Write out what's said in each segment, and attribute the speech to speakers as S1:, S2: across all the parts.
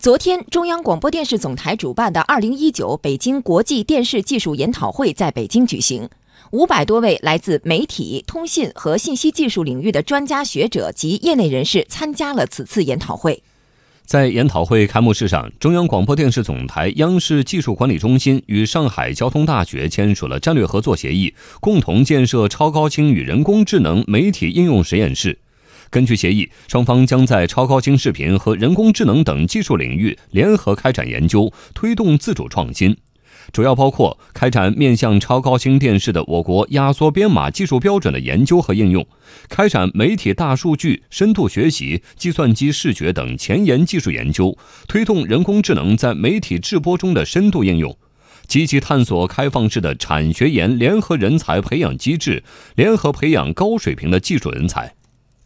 S1: 昨天，中央广播电视总台主办的二零一九北京国际电视技术研讨会在北京举行，五百多位来自媒体、通信和信息技术领域的专家学者及业内人士参加了此次研讨会。
S2: 在研讨会开幕式上，中央广播电视总台央视技术管理中心与上海交通大学签署了战略合作协议，共同建设超高清与人工智能媒体应用实验室。根据协议，双方将在超高清视频和人工智能等技术领域联合开展研究，推动自主创新。主要包括开展面向超高清电视的我国压缩编码技术标准的研究和应用，开展媒体大数据、深度学习、计算机视觉等前沿技术研究，推动人工智能在媒体制播中的深度应用，积极探索开放式的产学研联合人才培养机制，联合培养高水平的技术人才。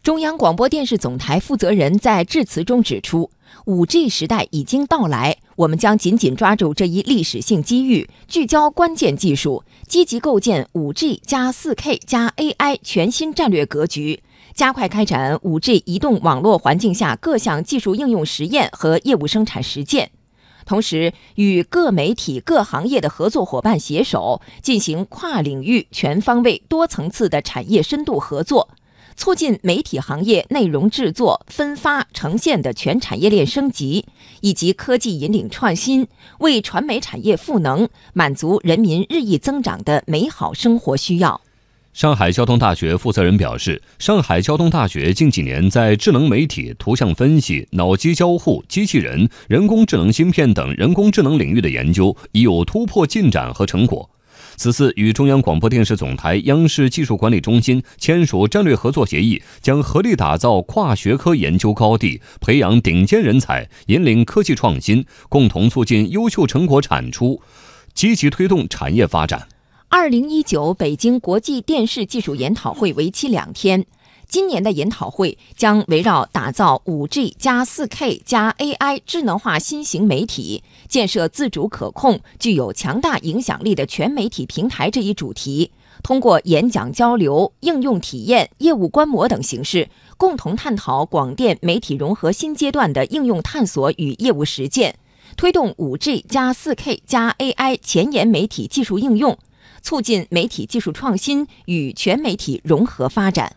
S1: 中央广播电视总台负责人在致辞中指出，5G 时代已经到来，我们将紧紧抓住这一历史性机遇，聚焦关键技术，积极构建 5G 加 4K 加 AI 全新战略格局，加快开展 5G 移动网络环境下各项技术应用实验和业务生产实践。同时，与各媒体、各行业的合作伙伴携手，进行跨领域、全方位、多层次的产业深度合作。促进媒体行业内容制作、分发、呈现的全产业链升级，以及科技引领创新，为传媒产业赋能，满足人民日益增长的美好生活需要。
S2: 上海交通大学负责人表示，上海交通大学近几年在智能媒体、图像分析、脑机交互、机器人、人工智能芯片等人工智能领域的研究已有突破进展和成果。此次与中央广播电视总台央视技术管理中心签署战略合作协议，将合力打造跨学科研究高地，培养顶尖人才，引领科技创新，共同促进优秀成果产出，积极推动产业发展。
S1: 二零一九北京国际电视技术研讨会为期两天。今年的研讨会将围绕打造 5G 加 4K 加 AI 智能化新型媒体，建设自主可控、具有强大影响力的全媒体平台这一主题，通过演讲交流、应用体验、业务观摩等形式，共同探讨广电媒体融合新阶段的应用探索与业务实践，推动 5G 加 4K 加 AI 前沿媒体技术应用，促进媒体技术创新与全媒体融合发展。